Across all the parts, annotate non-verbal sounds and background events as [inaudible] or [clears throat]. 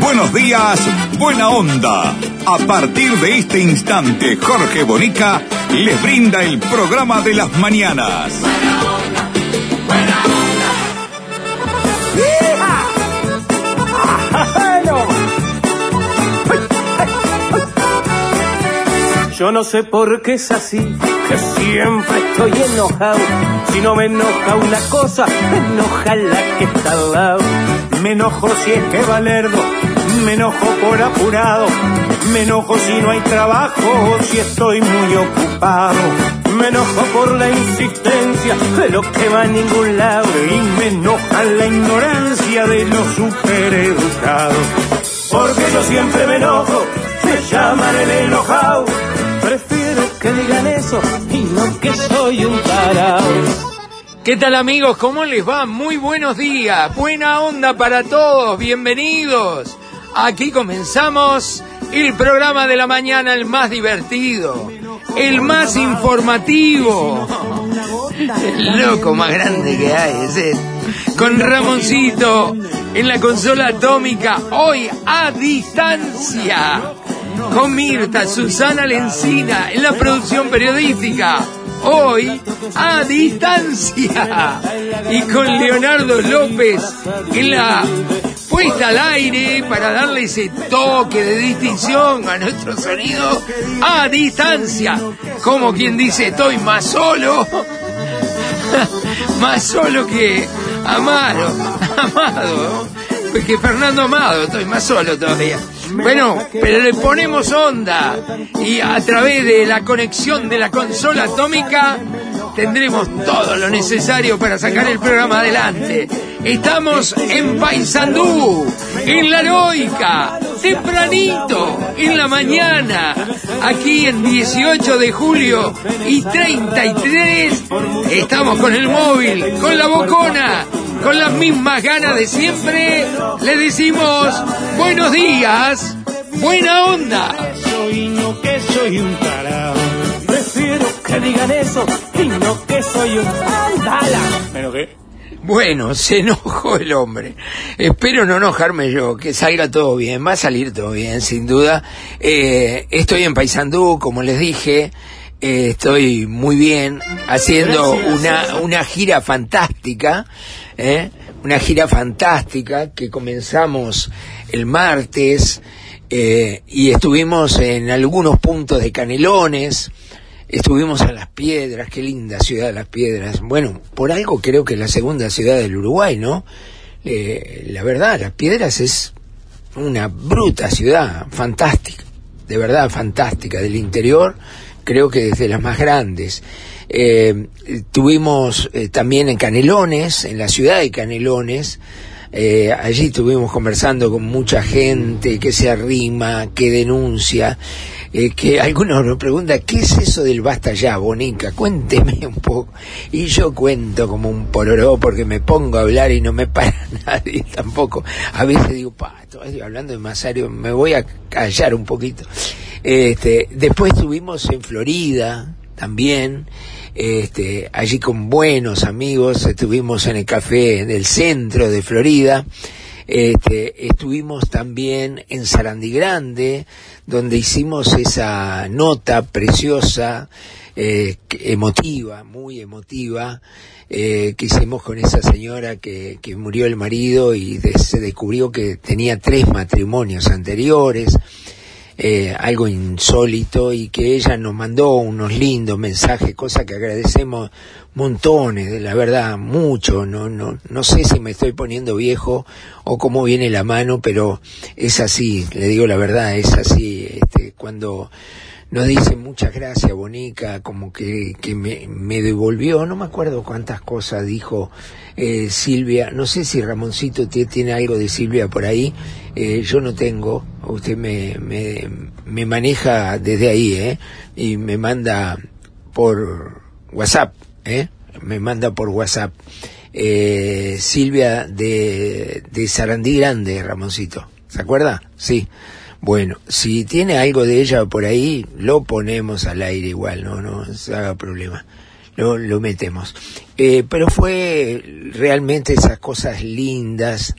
Buenos días, Buena Onda. A partir de este instante, Jorge Bonica les brinda el programa de las mañanas. Buena. Yo no sé por qué es así, que siempre estoy enojado. Si no me enoja una cosa, me enoja la que está al lado. Me enojo si es que Valerdo, me enojo por apurado. Me enojo si no hay trabajo o si estoy muy ocupado. Me enojo por la insistencia de lo que va a ningún lado. Y me enoja la ignorancia de los supereducados. Porque yo siempre me enojo, me llaman el enojado. Prefiero que digan eso y no que soy un tarao. ¿Qué tal amigos? ¿Cómo les va? Muy buenos días. Buena onda para todos. Bienvenidos. Aquí comenzamos el programa de la mañana, el más divertido, el más informativo. El loco más grande que hay. Con Ramoncito en la consola atómica, hoy a distancia. Con Mirta, Susana Lencina en la producción periodística. Hoy a distancia. Y con Leonardo López en la puesta al aire para darle ese toque de distinción a nuestro sonido a distancia. Como quien dice, estoy más solo. [laughs] más solo que Amaro. Amado. [laughs] Que Fernando Amado, estoy más solo todavía. Bueno, pero le ponemos onda y a través de la conexión de la consola atómica tendremos todo lo necesario para sacar el programa adelante. Estamos en Paysandú, en La Heroica, tempranito, en la mañana, aquí en 18 de julio y 33. Estamos con el móvil, con la bocona, con las mismas ganas de siempre. Le decimos buenos días, buena onda. Soy no que soy un. Prefiero que digan eso y no que soy un. Bueno, se enojó el hombre. Espero no enojarme yo, que salga todo bien. Va a salir todo bien, sin duda. Eh, estoy en Paysandú, como les dije. Eh, estoy muy bien, haciendo una, una gira fantástica. ¿eh? Una gira fantástica que comenzamos el martes eh, y estuvimos en algunos puntos de Canelones. Estuvimos en Las Piedras, qué linda ciudad Las Piedras. Bueno, por algo creo que es la segunda ciudad del Uruguay, ¿no? Eh, la verdad, Las Piedras es una bruta ciudad, fantástica, de verdad fantástica, del interior, creo que desde las más grandes. Eh, tuvimos eh, también en Canelones, en la ciudad de Canelones, eh, allí estuvimos conversando con mucha gente que se arrima, que denuncia, eh, que algunos nos preguntan, ¿qué es eso del basta ya, Bonica? Cuénteme un poco. Y yo cuento como un pororó porque me pongo a hablar y no me para [laughs] nadie tampoco. A veces digo, pa, estoy hablando demasiado, me voy a callar un poquito. Este, después estuvimos en Florida también, este, allí con buenos amigos, estuvimos en el café en el centro de Florida, este, estuvimos también en Sarandí Grande, donde hicimos esa nota preciosa, eh, emotiva, muy emotiva, eh, que hicimos con esa señora que, murió el marido y se descubrió que tenía tres matrimonios anteriores eh, algo insólito y que ella nos mandó unos lindos mensajes, cosa que agradecemos montones, de la verdad, mucho, no, no, no sé si me estoy poniendo viejo o cómo viene la mano, pero es así, le digo la verdad, es así, este, cuando nos dice muchas gracias, Bonica, como que, me, me devolvió, no me acuerdo cuántas cosas dijo eh, Silvia, no sé si Ramoncito tie- tiene algo de Silvia por ahí, eh, yo no tengo, usted me, me, me maneja desde ahí, ¿eh? Y me manda por WhatsApp, ¿eh? me manda por WhatsApp. Eh, Silvia de, de Sarandí Grande, Ramoncito. ¿Se acuerda? Sí. Bueno, si tiene algo de ella por ahí, lo ponemos al aire igual, no, no se haga problema. Lo, lo metemos. Eh, pero fue realmente esas cosas lindas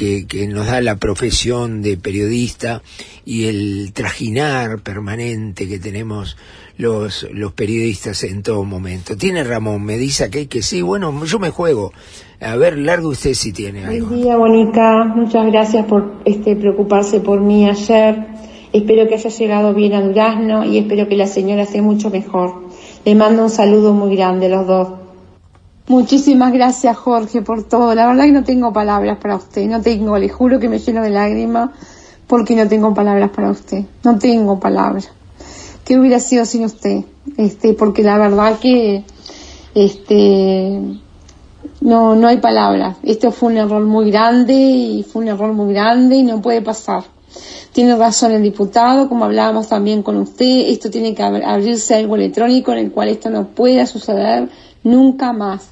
que, que nos da la profesión de periodista y el trajinar permanente que tenemos los, los periodistas en todo momento. Tiene Ramón, me dice que, que sí, bueno, yo me juego. A ver, largo usted si tiene algo. Buen día, Bonica. Muchas gracias por este preocuparse por mí ayer. Espero que haya llegado bien a Durazno y espero que la señora esté mucho mejor. Le mando un saludo muy grande a los dos. Muchísimas gracias, Jorge, por todo. La verdad que no tengo palabras para usted. No tengo, le juro que me lleno de lágrimas porque no tengo palabras para usted. No tengo palabras. ¿Qué hubiera sido sin usted? Este, porque la verdad que, este, no, no hay palabras. Esto fue un error muy grande y fue un error muy grande y no puede pasar. Tiene razón el diputado, como hablábamos también con usted, esto tiene que ab- abrirse algo electrónico en el cual esto no pueda suceder nunca más.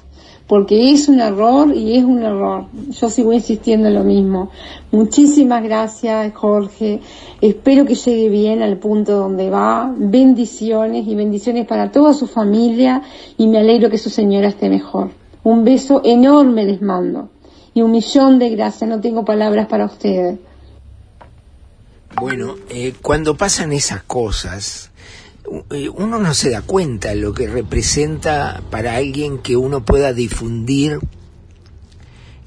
Porque es un error y es un error. Yo sigo insistiendo en lo mismo. Muchísimas gracias, Jorge. Espero que llegue bien al punto donde va. Bendiciones y bendiciones para toda su familia y me alegro que su señora esté mejor. Un beso enorme les mando. Y un millón de gracias. No tengo palabras para ustedes. Bueno, eh, cuando pasan esas cosas, uno no se da cuenta lo que representa para alguien que uno pueda difundir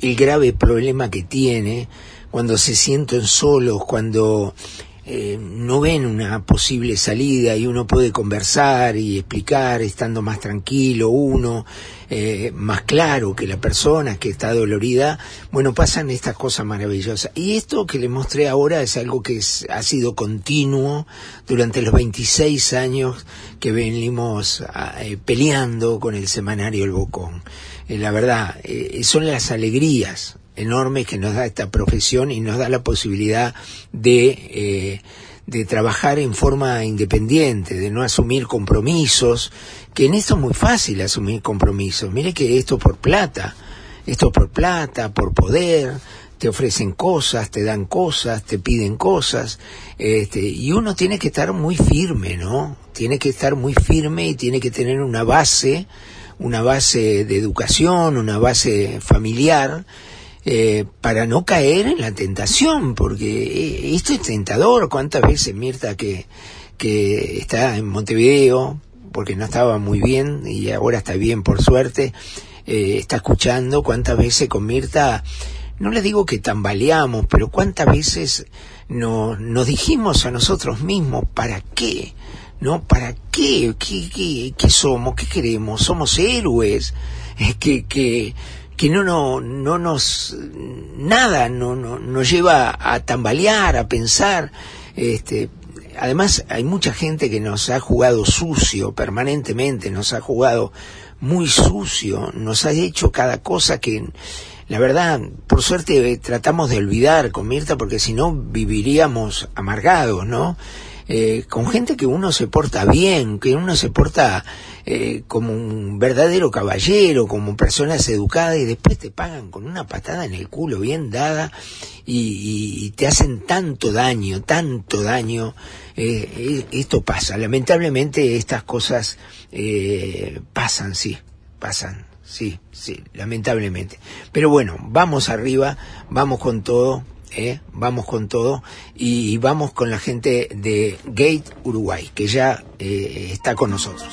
el grave problema que tiene cuando se sienten solos, cuando eh, no ven una posible salida y uno puede conversar y explicar estando más tranquilo uno, eh, más claro que la persona que está dolorida, bueno, pasan estas cosas maravillosas. Y esto que le mostré ahora es algo que ha sido continuo durante los 26 años que venimos ah, eh, peleando con el semanario El Bocón. Eh, la verdad, eh, son las alegrías enormes que nos da esta profesión y nos da la posibilidad de, eh, de trabajar en forma independiente, de no asumir compromisos, que en esto es muy fácil asumir compromisos. Mire que esto por plata, esto por plata, por poder, te ofrecen cosas, te dan cosas, te piden cosas, este, y uno tiene que estar muy firme, ¿no? Tiene que estar muy firme y tiene que tener una base, una base de educación, una base familiar, eh, para no caer en la tentación, porque eh, esto es tentador. ¿Cuántas veces Mirta que, que está en Montevideo, porque no estaba muy bien y ahora está bien por suerte, eh, está escuchando cuántas veces con Mirta, no le digo que tambaleamos, pero cuántas veces no, nos dijimos a nosotros mismos, ¿para qué? ¿No? ¿Para qué? ¿Qué, qué, qué somos? ¿Qué queremos? ¿Somos héroes? [laughs] Es que, que, que no, no, no nos, nada no, no, nos lleva a tambalear, a pensar, este, además hay mucha gente que nos ha jugado sucio permanentemente, nos ha jugado muy sucio, nos ha hecho cada cosa que, la verdad, por suerte tratamos de olvidar con Mirta porque si no viviríamos amargados, ¿no? Eh, con gente que uno se porta bien, que uno se porta eh, como un verdadero caballero, como personas educadas y después te pagan con una patada en el culo bien dada y, te hacen tanto daño, tanto daño. Eh, eh, esto pasa, lamentablemente estas cosas eh, pasan, sí, pasan, sí, sí, lamentablemente. Pero bueno, vamos arriba, vamos con todo. ¿Eh? vamos con todo y vamos con la gente de Gate Uruguay que ya eh, está con nosotros.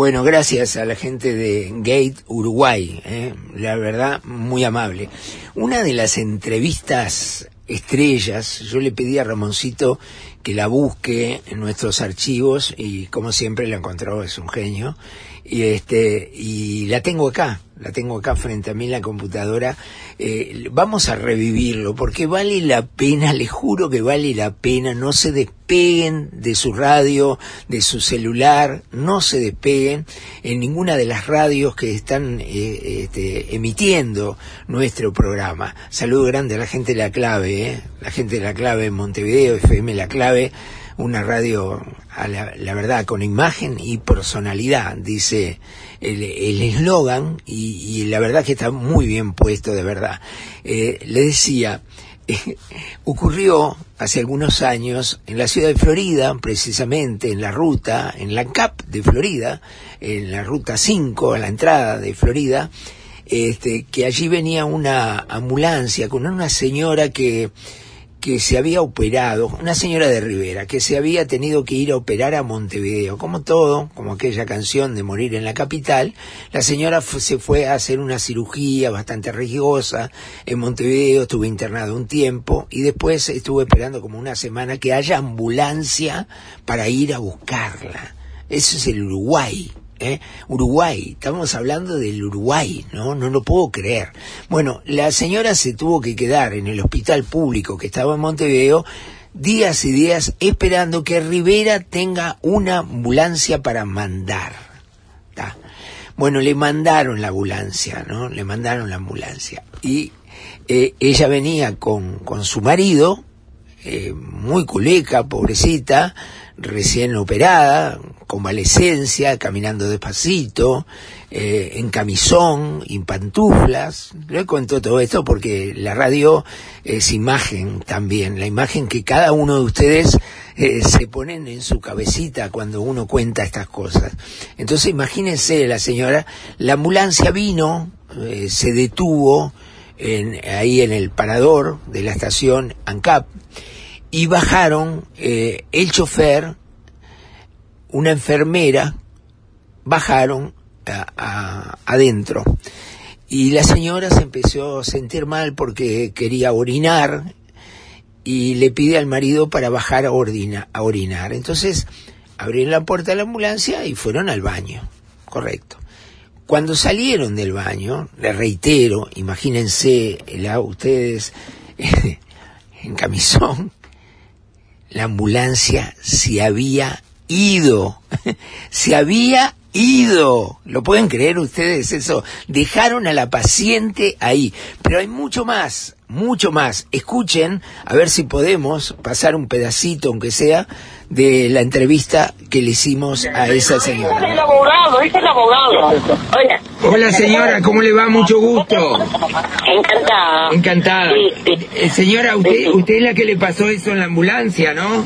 Bueno, gracias a la gente de Gate Uruguay, ¿eh? la verdad, muy amable. Una de las entrevistas estrellas, yo le pedí a Ramoncito que la busque en nuestros archivos y como siempre la encontró, es un genio. Y este, y la tengo acá, la tengo acá frente a mí en la computadora. Eh, vamos a revivirlo porque vale la pena, les juro que vale la pena, no se despeguen de su radio, de su celular, no se despeguen en ninguna de las radios que están eh, este, emitiendo nuestro programa. Saludo grande a la gente de La Clave, eh, la gente de La Clave en Montevideo, FM La Clave, una radio, a la, la verdad, con imagen y personalidad, dice el eslogan, y, la verdad que está muy bien puesto, de verdad. Eh, le decía, [laughs] ocurrió hace algunos años en la ciudad de Florida, precisamente en la ruta, en la CAP de Florida, en la ruta 5, a la entrada de Florida, este, que allí venía una ambulancia con una señora que que se había operado, una señora de Rivera, que se había tenido que ir a operar a Montevideo. Como todo, como aquella canción de morir en la capital, la señora se fue a hacer una cirugía bastante riesgosa en Montevideo, estuvo internado un tiempo y después estuvo esperando como una semana que haya ambulancia para ir a buscarla. Eso es el Uruguay. ¿Eh? Uruguay, estamos hablando del Uruguay, ¿no? No lo puedo creer. Bueno, la señora se tuvo que quedar en el hospital público que estaba en Montevideo días y días esperando que Rivera tenga una ambulancia para mandar. Bueno, le mandaron la ambulancia, ¿no? Le mandaron la ambulancia. Y eh, ella venía con, con su marido, eh, muy culeca, pobrecita, recién operada, convalecencia, caminando despacito, eh, en camisón, en pantuflas. Le cuento todo esto porque la radio es imagen también, la imagen que cada uno de ustedes eh, se ponen en su cabecita cuando uno cuenta estas cosas. Entonces imagínense la señora, la ambulancia vino, eh, se detuvo en, ahí en el parador de la estación ANCAP y bajaron eh, el chofer, una enfermera, bajaron adentro. Y la señora se empezó a sentir mal porque quería orinar y le pide al marido para bajar a, ordina- a orinar. Entonces abrieron la puerta de la ambulancia y fueron al baño. Correcto. Cuando salieron del baño, le reitero, imagínense la, ustedes [laughs] en camisón, la ambulancia se había ido, [laughs] se había ido, ¿lo pueden creer ustedes eso? Dejaron a la paciente ahí, pero hay mucho más, mucho más. Escuchen, a ver si podemos pasar un pedacito, aunque sea, de la entrevista que le hicimos a esa Es el señora. abogado, es el abogado. Hola, Hola señora, ¿cómo le va? Mucho gusto. encantada. Encantada. Sí, sí. Eh, señora, usted, usted es la que le pasó eso en la ambulancia, ¿no?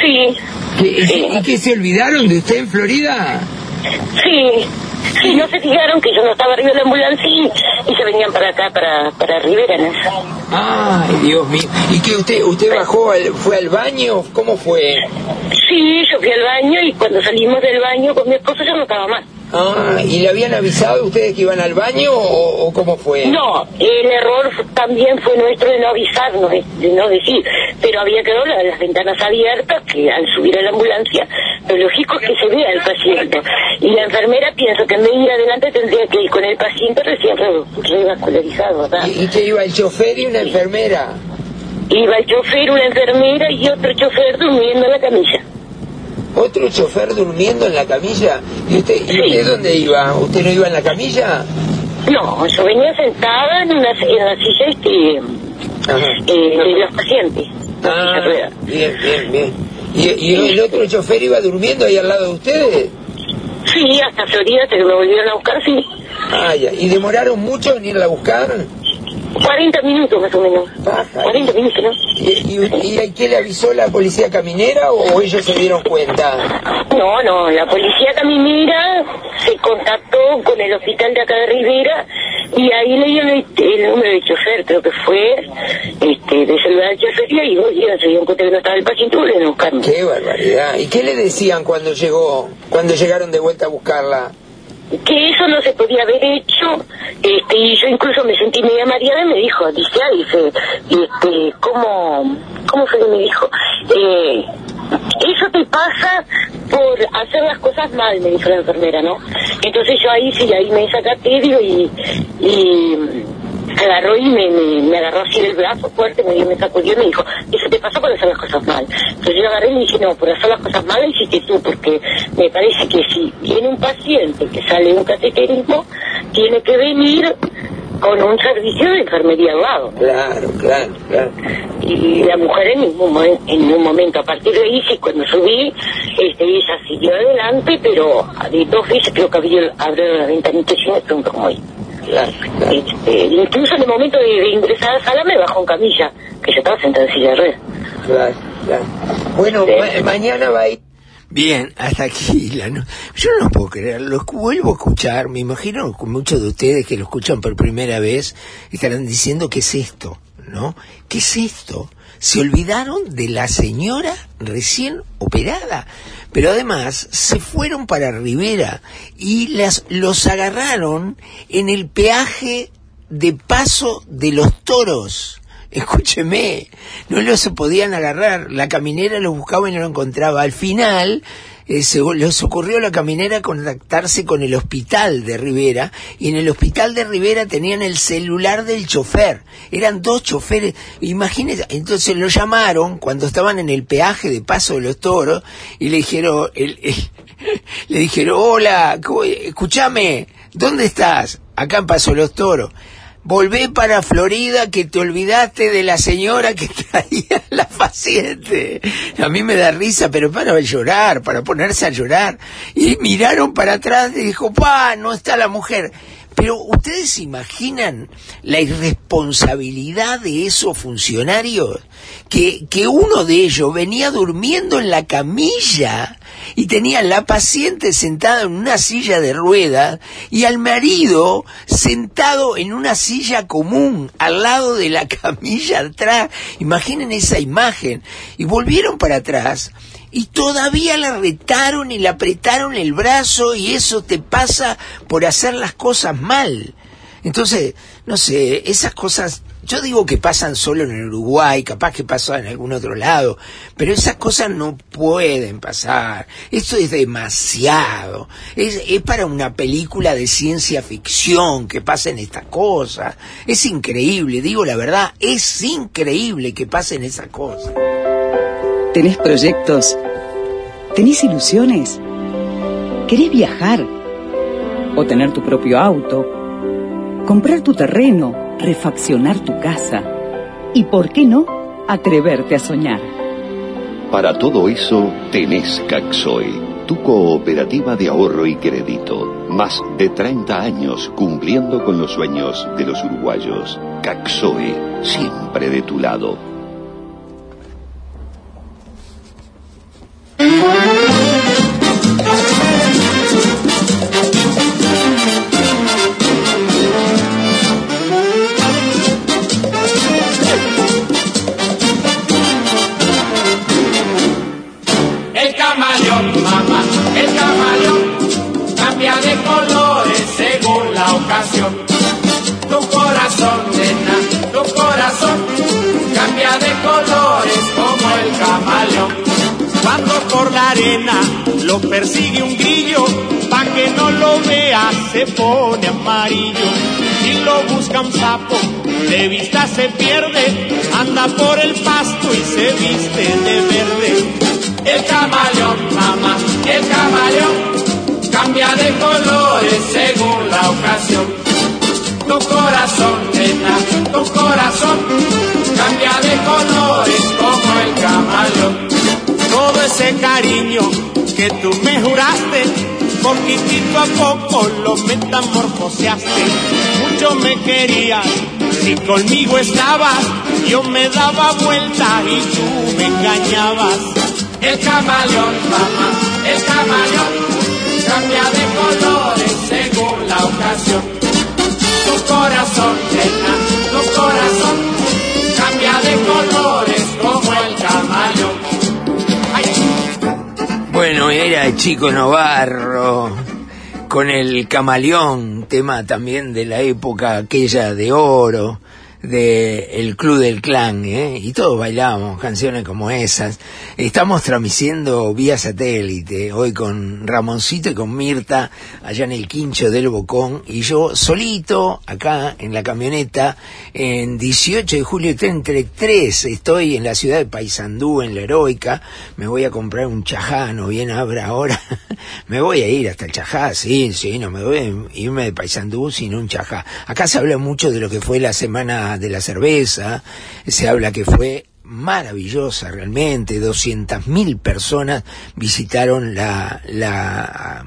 Sí, ¿Que- Sí. ¿Y que se olvidaron de usted en Florida? sí. Sí, no se fijaron que yo no estaba arriba de la ambulancia y, y se venían para acá, para, para Rivera, ¿no? Ay, Dios mío. ¿Y que usted usted bajó, al, fue al baño? ¿Cómo fue? Sí, yo fui al baño y cuando salimos del baño con mi esposo yo no estaba más. Ah, ¿y le habían avisado ustedes que iban al baño o, o cómo fue? No, el error también fue nuestro de no avisarnos, de, no decir, pero había quedado la- las ventanas abiertas, que al subir a la ambulancia, lo lógico es que se vea el paciente. Y la enfermera pienso que en vez de ir adelante tendría que ir con el paciente recién re- revascularizado, ¿verdad? ¿Y, y que iba el chofer y una enfermera? Iba el chofer, una enfermera y otro chofer durmiendo en la camilla. ¿Otro chofer durmiendo en la camilla? ¿Y usted, y usted dónde iba? ¿Usted no iba en la camilla? No, yo venía sentada en una en la silla este, eh, de los pacientes. Ah, bien, bien, bien. ¿Y, y el otro chofer iba durmiendo ahí al lado de ustedes? Sí, hasta Florida, hasta que me volvieron a buscar, sí. Ah, ya. ¿Y demoraron mucho en irla a buscar? 40 minutos más o menos. Baja. 40 minutos, ¿no? ¿Y, y, y qué le avisó la policía caminera o ellos se dieron cuenta? No, no, la policía caminera se contactó con el hospital de acá de Rivera y ahí le dieron el, el número de chofer, creo que fue, este, de celular de chofería y dos días se dieron cuenta que no estaba el paciente y buscarme. ¡Qué barbaridad! ¿Y qué le decían cuando llegó, cuando llegaron de vuelta a buscarla? Que eso no se podía haber hecho este y yo incluso me sentí media mareada y me dijo dice ah, dice este cómo cómo fue que me dijo eh, eso te pasa por hacer las cosas mal me dijo la enfermera no entonces yo ahí sí ahí me desacaté digo, y y agarró y me, me, me agarró así del brazo fuerte, me, me sacudió y me dijo, eso te pasa por hacer las cosas mal. Entonces yo agarré y le dije, no, por hacer las cosas mal hiciste tú, porque me parece que si viene un paciente que sale un cateterismo, tiene que venir con un servicio de enfermería al lado. Claro, claro, claro. Y la mujer en ningún, en un momento, a partir de ahí, sí, cuando subí, este, ella siguió adelante, pero de dos veces creo que abrió, abrió la ventanita y yo me pregunto cómo ahí. Claro, claro. Este, incluso en el momento de, de ingresar a la sala me bajó en camilla, que yo estaba sentada en silla de ruedas. Claro, claro. Bueno, Sí. ma- mañana va a ir. Bien, hasta aquí [laughs] la no- Yo no lo puedo creer, lo vuelvo a escuchar, me imagino que muchos de ustedes que lo escuchan por primera vez estarán diciendo qué es esto, ¿no? ¿Qué es esto? Se olvidaron de la señora recién operada, pero además se fueron para Rivera y las, los agarraron en el peaje de paso de los toros. Escúcheme, no los podían agarrar. La caminera los buscaba y no lo encontraba. Al final, eh, se, les ocurrió a la caminera contactarse con el hospital de Rivera y en el hospital de Rivera tenían el celular del chofer. Eran dos choferes. Imagínense, entonces lo llamaron cuando estaban en el peaje de Paso de los Toros y le dijeron, [laughs] le dijeron, hola, escúchame, ¿dónde estás? Acá en Paso de los Toros. Volvé para Florida que te olvidaste de la señora que [laughs] traía la paciente. A mí me da risa, pero para llorar, para ponerse a llorar. Y miraron para atrás y dijo, pa, no está la mujer. Pero ustedes imaginan la irresponsabilidad de esos funcionarios, que, que uno de ellos venía durmiendo en la camilla y tenía la paciente sentada en una silla de ruedas y al marido sentado en una silla común al lado de la [laughs] camilla atrás. Imaginen esa imagen. Y volvieron para atrás y todavía la retaron y le apretaron el brazo y eso te pasa por hacer las cosas mal. Entonces, no sé, esas cosas, yo digo que pasan solo en el Uruguay, capaz que pasan en algún otro lado, pero esas cosas no pueden pasar. Esto es demasiado. Es, es para una película de ciencia ficción que pasen estas cosas. Es increíble, digo la verdad, es increíble que pasen esas cosas. ¿Tenés proyectos? ¿Tenés ilusiones? ¿Querés viajar? ¿O tener tu propio auto? ¿Comprar tu terreno? ¿Refaccionar tu casa? ¿Y por qué no? Atreverte a soñar. Para todo eso tenés Caxoe, tu cooperativa de ahorro y crédito. Más de 30 años cumpliendo con los sueños de los uruguayos. Caxoe, siempre de tu lado. Si lo busca un sapo, de vista se pierde, anda por el pasto y se viste de verde. El camaleón, mamá, el camaleón cambia de colores según la ocasión. Tu corazón, nena, tu corazón cambia de colores como el camaleón. Todo ese cariño que tú me juraste, poquitito a poco lo metamorfoseaste. Mucho me querías, si conmigo estabas, yo me daba vuelta y tú me engañabas. El camaleón, mamá, el camaleón cambia de colores según la ocasión. Tu corazón, nena, tu corazón cambia de colores como el camaleón. Bueno, era chico Novarro con el camaleón, tema también de la época aquella de oro, de El Club del Clan, ¿eh? y todos bailamos canciones como esas. Estamos transmitiendo vía satélite, hoy con Ramoncito y con Mirta, allá en el quincho del Bocón, y yo solito, acá en la camioneta, en 18 de julio 33, estoy en la ciudad de Paysandú, en la Heroica, me voy a comprar un chajá, no viene abra ahora, [laughs] me voy a ir hasta el chajá, sí, sí, no me voy a irme de Paysandú sin un chajá. Acá se habla mucho de lo que fue la semana de la cerveza, se habla que fue maravillosa realmente, 200.000 personas visitaron la, la,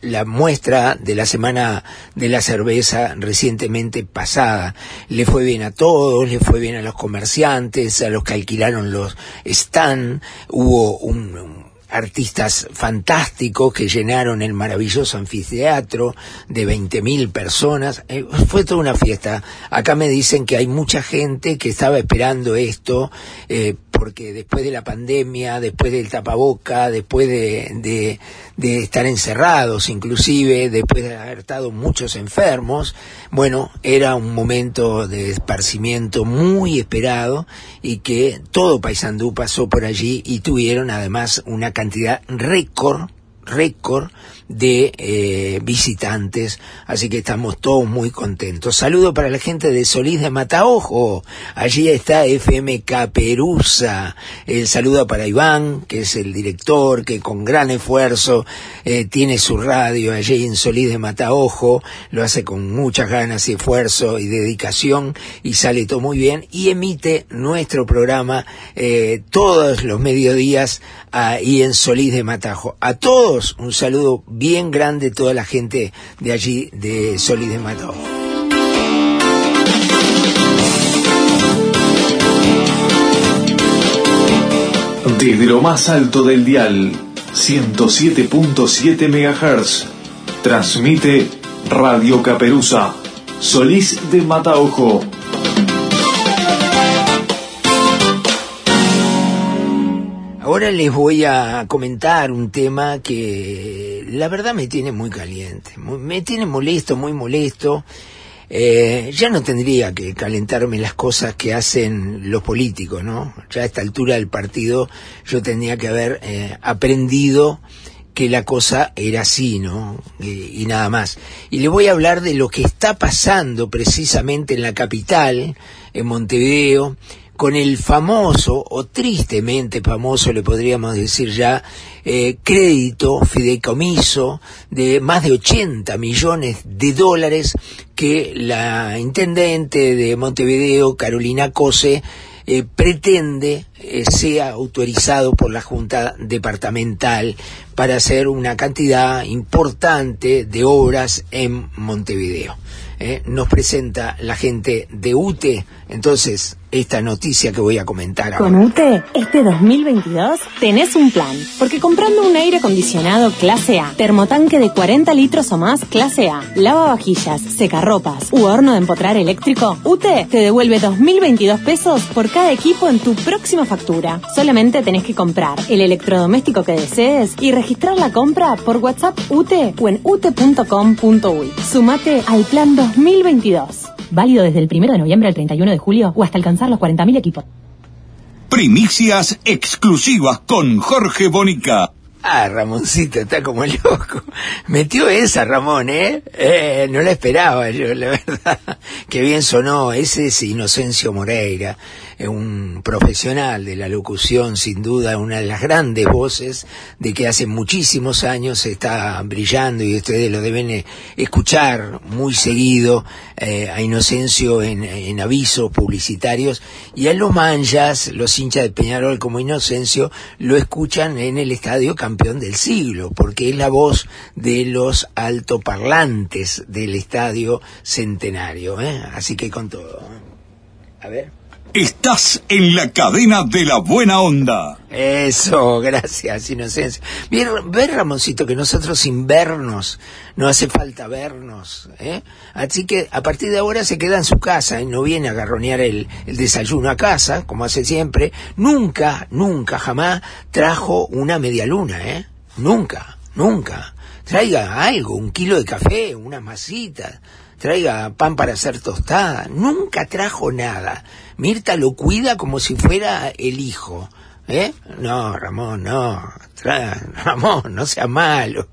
la muestra de la semana de la cerveza recientemente pasada. Le fue bien a todos, le fue bien a los comerciantes, a los que alquilaron los stand, hubo un artistas fantásticos que llenaron el maravilloso anfiteatro de 20.000 personas. Eh, fue toda una fiesta. Acá me dicen que hay mucha gente que estaba esperando esto eh, porque después de la pandemia, después del tapaboca, después de, de, estar encerrados inclusive, después de haber estado muchos enfermos, bueno, era un momento de esparcimiento muy esperado y que todo Paysandú pasó por allí y tuvieron además una cantidad récord, récord de eh, visitantes, así que estamos todos muy contentos. Saludo para la gente de Solís de Mataojo, allí está FM Caperuza, el saludo para Iván, que es el director, que con gran esfuerzo eh, tiene su radio allí en Solís de Mataojo, lo hace con muchas ganas y esfuerzo y dedicación y sale todo muy bien y emite nuestro programa eh, todos los mediodías ahí en Solís de Mataojo. A todos un saludo bien grande toda la gente de allí, de Solís de Mato. Desde lo más alto del dial, 107.7 MHz, transmite Radio Caperuza, Solís de Mataojo. Ahora les voy a comentar un tema que la verdad me tiene muy caliente, me tiene molesto, muy molesto. Eh, ya no tendría que calentarme las cosas que hacen los políticos, ¿no? Ya a esta altura del partido yo tendría que haber eh, aprendido que la cosa era así, ¿no? y nada más. Y le voy a hablar de lo que está pasando precisamente en la capital, en Montevideo, con el famoso, o tristemente famoso, le podríamos decir ya, eh, crédito, fideicomiso de más de 80 millones de dólares que la intendente de Montevideo, Carolina Cose, eh, pretende eh, sea autorizado por la Junta Departamental para hacer una cantidad importante de obras en Montevideo. nos presenta la gente de UTE, entonces esta noticia que voy a comentar ahora. Con UTE, este 2022 tenés un plan, porque comprando un aire acondicionado clase A, termotanque de 40 litros o más clase A, lavavajillas, secarropas u horno de empotrar eléctrico, UTE te devuelve 2.022 pesos por cada equipo en tu próxima factura. Solamente tenés que comprar el electrodoméstico que desees y registrar la compra por WhatsApp UTE o en ute.com.uy. Sumate al plan 2022. Válido desde el 1 de noviembre al 31 de julio o hasta alcanzar los 40.000 equipos. Primicias exclusivas con Jorge Bonica. Ah, Ramoncito está como loco. Metió esa, Ramón, ¿eh? ¿eh? No la esperaba yo, la verdad. [laughs] Qué bien sonó. Ese es Inocencio Moreira un profesional de la locución, sin duda, una de las grandes voces de que hace muchísimos años está brillando y ustedes lo deben eh, escuchar muy seguido eh, a Inocencio en, avisos publicitarios y a los manjas, los hinchas de Peñarol como Inocencio, lo escuchan en el estadio campeón del siglo, porque es la voz de los altoparlantes del estadio centenario. ¿eh? Así que con todo. A ver. Estás en la cadena de la buena onda. Eso, gracias, Inocencia. Bien, ver, Ramoncito, que nosotros sin vernos, no hace falta vernos, ¿eh? Así que a partir de ahora se queda en su casa y no viene a garronear el, el desayuno a casa, como hace siempre. Nunca, nunca, jamás trajo una media luna, ¿eh? Nunca, nunca traiga algo, un kilo de café, una masita, traiga pan para hacer tostada. Nunca trajo nada. Mirta lo cuida como si fuera el hijo. ¿Eh? No, Ramón, no. [laughs] Ramón, no sea malo.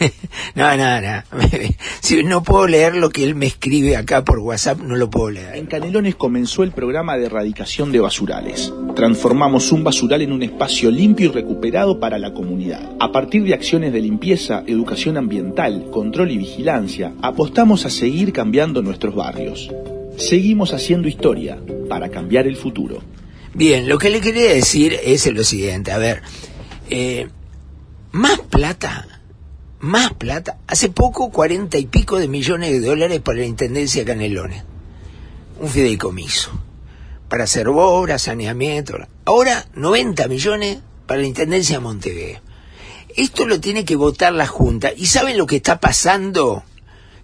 [laughs] no, no, no. [laughs] si no puedo leer lo que él me escribe acá por WhatsApp, no lo puedo leer. En Canelones comenzó el programa de erradicación de basurales. Transformamos un basural en un espacio limpio y recuperado para la comunidad. A partir de acciones de limpieza, educación ambiental, control y vigilancia, apostamos a seguir cambiando nuestros barrios. Seguimos haciendo historia para cambiar el futuro. Bien, lo que le quería decir es lo siguiente, a ver, eh, más plata más plata. Hace poco, cuarenta y pico de millones de dólares para la Intendencia de Canelones. Un fideicomiso. Para hacer obras, saneamiento. Ahora, 90 millones para la Intendencia de Montevideo. Esto lo tiene que votar la Junta. ¿Y saben lo que está pasando?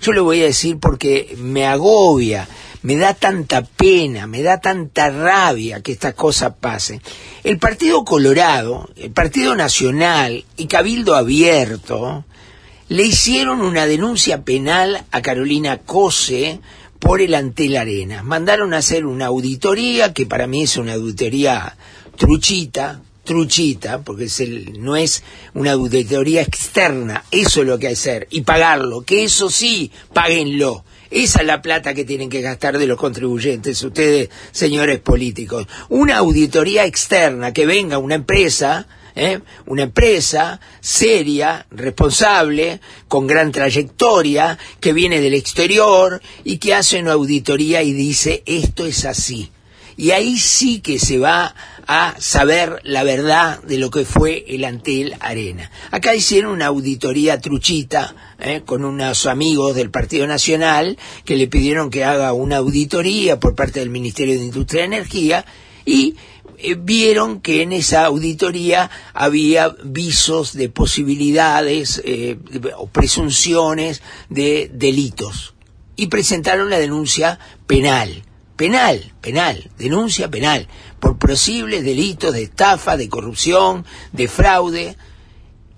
Yo lo voy a decir porque me agobia, me da tanta pena, me da tanta rabia que esta cosa pase. El Partido Colorado, el Partido Nacional y Cabildo Abierto le hicieron una denuncia penal a Carolina Cose por el Antel Arena. Mandaron a hacer una auditoría, que para mí es una auditoría truchita, truchita, porque es el, no es una auditoría externa, eso es lo que hay que hacer, y pagarlo, que eso sí, páguenlo. Esa es la plata que tienen que gastar de los contribuyentes, ustedes, señores políticos. Una auditoría externa, que venga una empresa, ¿eh? una empresa seria, responsable, con gran trayectoria, que viene del exterior y que hace una auditoría y dice esto es así. Y ahí sí que se va a saber la verdad de lo que fue el Antel Arena. Acá hicieron una auditoría truchita ¿eh? con unos amigos del Partido Nacional que le pidieron que haga una auditoría por parte del Ministerio de Industria y Energía y eh, vieron que en esa auditoría había visos de posibilidades eh, o presunciones de delitos y presentaron la denuncia penal. Penal, penal, denuncia penal, por posibles delitos de estafa, de corrupción, de fraude,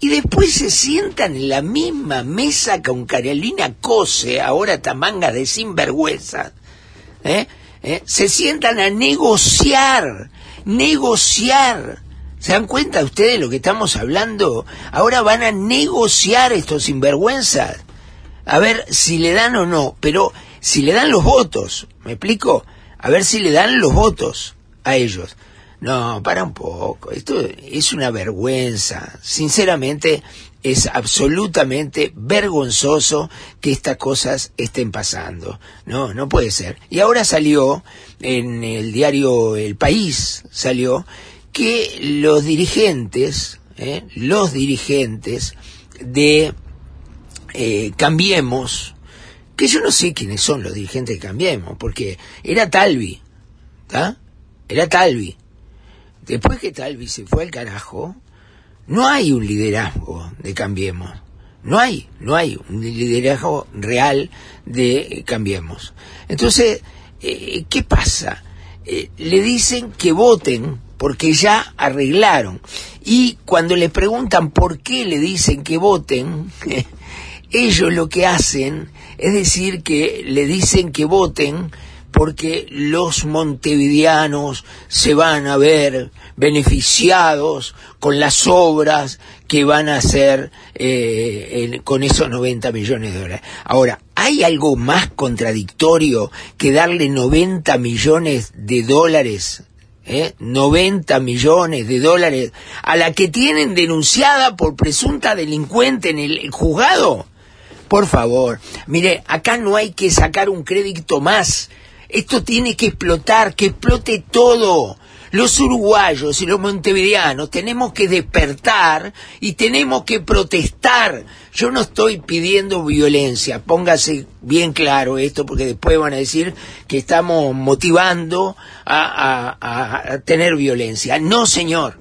y después se sientan en la misma mesa con Carolina Cose, ahora tamanga de sinvergüenza, ¿eh? Se sientan a negociar negociar. ¿Se dan cuenta ustedes de lo que estamos hablando? Ahora van a negociar estos sinvergüenzas. A ver si le dan o no, pero si le dan los votos, ¿me explico? A ver si le dan los votos a ellos. No, para un poco. Esto es una vergüenza. Sinceramente, es absolutamente vergonzoso que estas cosas estén pasando. No, no puede ser. Y ahora salió en el diario El País, salió que los dirigentes, ¿eh? los dirigentes de eh, Cambiemos, que yo no sé quiénes son los dirigentes de Cambiemos, porque era Talvi, ¿está? Era Talvi. Después que Talvi se fue al carajo, no hay un liderazgo de Cambiemos. No hay, no hay un liderazgo real de Cambiemos. Entonces, eh, ¿qué pasa? Eh, le dicen que voten porque ya arreglaron. Y cuando le preguntan por qué le dicen que voten, [laughs] ellos lo que hacen es decir que le dicen que voten porque los montevideanos se van a ver beneficiados con las obras que van a hacer eh, con esos 90 millones de dólares. Ahora, ¿hay algo más contradictorio que darle 90 millones de dólares? ¿Eh? 90 millones de dólares a la que tienen denunciada por presunta delincuente en el juzgado? Por favor, mire, acá no hay que sacar un crédito más. Esto tiene que explotar, que explote todo los uruguayos y los montevideanos tenemos que despertar y tenemos que protestar. Yo no estoy pidiendo violencia, póngase bien claro esto, porque después van a decir que estamos motivando a, a tener violencia. No, señor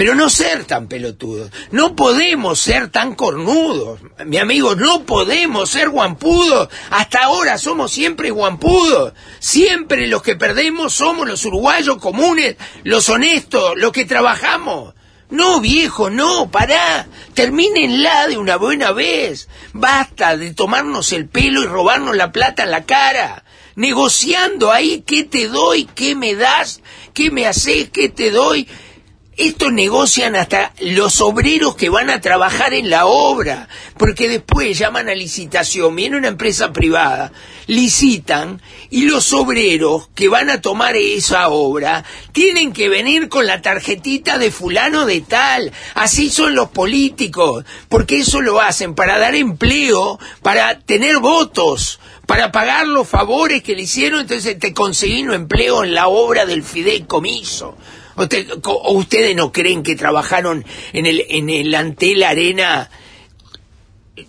pero no ser tan pelotudos. No podemos ser tan cornudos, mi amigo, no podemos ser guampudos. Hasta ahora somos siempre guampudos. Siempre los que perdemos somos los uruguayos comunes, los honestos, los que trabajamos. No, viejo, no, pará. Termínenla de una buena vez. Basta de tomarnos el pelo y robarnos la plata en la cara. Negociando ahí qué te doy, qué me das, qué me haces, qué te doy. Esto negocian hasta los obreros que van a trabajar en la obra, porque después llaman a licitación, viene una empresa privada, licitan y los obreros que van a tomar esa obra tienen que venir con la tarjetita de fulano de tal. Así son los políticos, porque eso lo hacen para dar empleo, para tener votos para pagar los favores que le hicieron, entonces te conseguí un empleo en la obra del fideicomiso. ¿O ustedes no creen que trabajaron en el, en el Arena?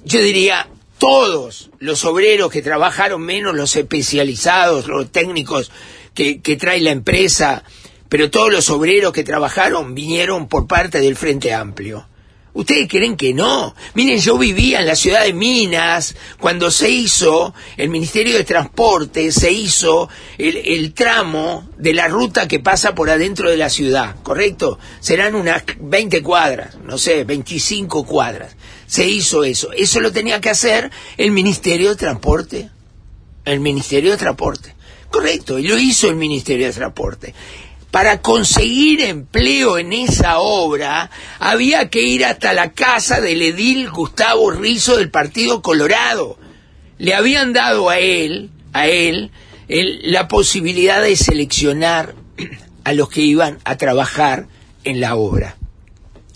Yo diría, todos los obreros que trabajaron menos, los especializados, los técnicos que, que trae la empresa, pero todos los obreros que trabajaron vinieron por parte del Frente Amplio. ¿Ustedes creen que no? Miren, yo vivía en la ciudad de Minas cuando se hizo el Ministerio de Transporte, se hizo el, tramo de la ruta que pasa por adentro de la ciudad, ¿correcto? Serán unas 20 cuadras, no sé, 25 cuadras. Se hizo eso. Eso lo tenía que hacer el Ministerio de Transporte. El Ministerio de Transporte. Correcto, y lo hizo el Ministerio de Transporte para conseguir empleo en esa obra había que ir hasta la casa del edil Gustavo Rizo del Partido Colorado. Le habían dado a él, a él, la posibilidad de seleccionar [clears throat] a los que iban a trabajar en la obra.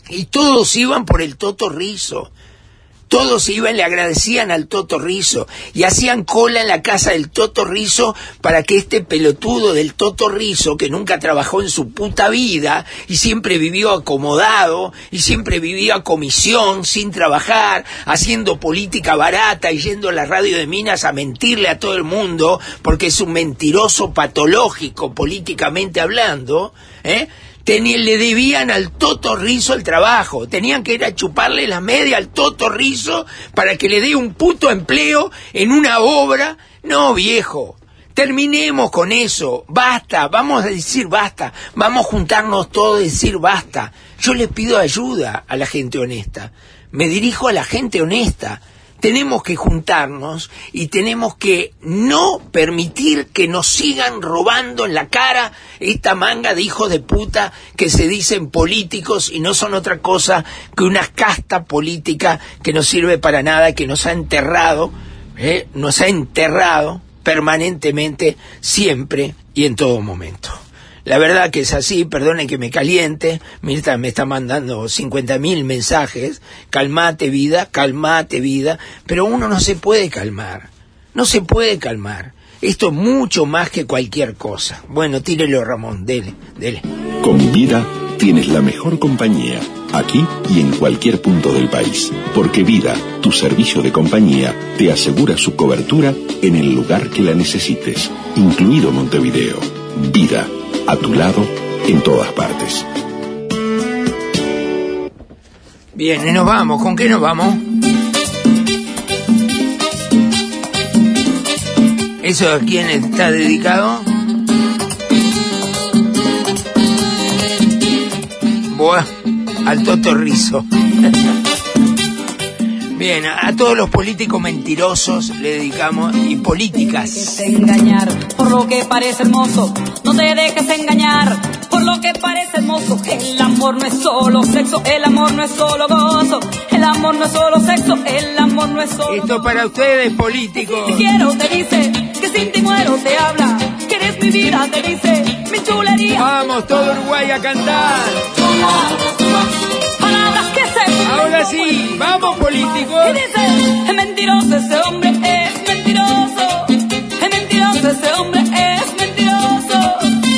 Y todos iban por el Toto Rizo. Todos iban, le agradecían al Toto Rizo y hacían cola en la casa del Toto Rizo para que este pelotudo del Toto Rizo, que nunca trabajó en su puta vida y siempre vivió acomodado y siempre vivió a comisión sin trabajar, haciendo política barata y yendo a la radio de Minas a mentirle a todo el mundo porque es un mentiroso patológico políticamente hablando, ¿eh? Le debían al Toto Rizo el trabajo, tenían que ir a chuparle la media al Toto Rizo para que le dé un puto empleo en una obra. No, viejo, terminemos con eso, basta, vamos a decir basta, vamos a juntarnos todos y decir basta. Yo le pido ayuda a la gente honesta, me dirijo a la gente honesta, tenemos que juntarnos y tenemos que no permitir que nos sigan robando en la cara esta manga de hijos de puta que se dicen políticos y no son otra cosa que una casta política que no sirve para nada, que nos ha enterrado, ¿eh? nos ha enterrado permanentemente, siempre y en todo momento. La verdad que es así, perdonen que me caliente, Mirta me está mandando 50 mil mensajes, calmate vida, calmate vida, pero uno no se puede calmar, no se puede calmar. Esto es mucho más que cualquier cosa. Bueno, tírelo Ramón, dele, dele. Con vida tienes la mejor compañía, aquí y en cualquier punto del país. Porque Vida, tu servicio de compañía, te asegura su cobertura en el lugar que la necesites, incluido Montevideo. Vida a tu lado en todas partes. Bien, y nos vamos. ¿Con qué nos vamos? ¿Eso a quién está dedicado? Buah, al Toto Rizo. [laughs] Bien, a, todos los políticos mentirosos le dedicamos y políticas. engañar por lo que parece hermoso, no te dejes engañar por lo que parece hermoso. El amor no es solo sexo, el amor no es solo gozo, el amor no es solo sexo, el amor no es solo. Esto para ustedes políticos. Te quiero, te dice, que sin ti muero te habla, que eres mi vida, te dice, mi chulería. Vamos todo Uruguay a cantar. Ahora sí, vamos políticos. ¿Qué dice? Es mentiroso ese hombre, es mentiroso. Es mentiroso ese hombre, es mentiroso.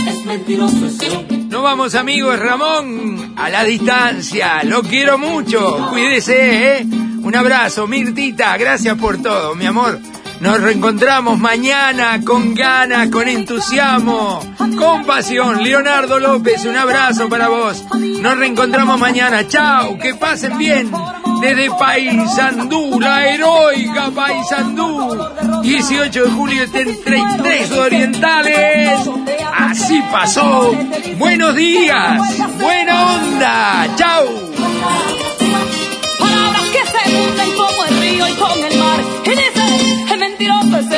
Es mentiroso ese hombre. No vamos amigos, Ramón, a la distancia. Lo quiero mucho. Cuídese, ¿eh? Un abrazo, Mirtita. Gracias por todo, mi amor. Nos reencontramos mañana con ganas, con entusiasmo, con pasión. Leonardo López, un abrazo para vos. Nos reencontramos mañana. Chao, que pasen bien. Desde Paisandú, la heroica Paisandú. 18 de julio, 33 orientales. Así pasó. Buenos días. Buena onda. Chao.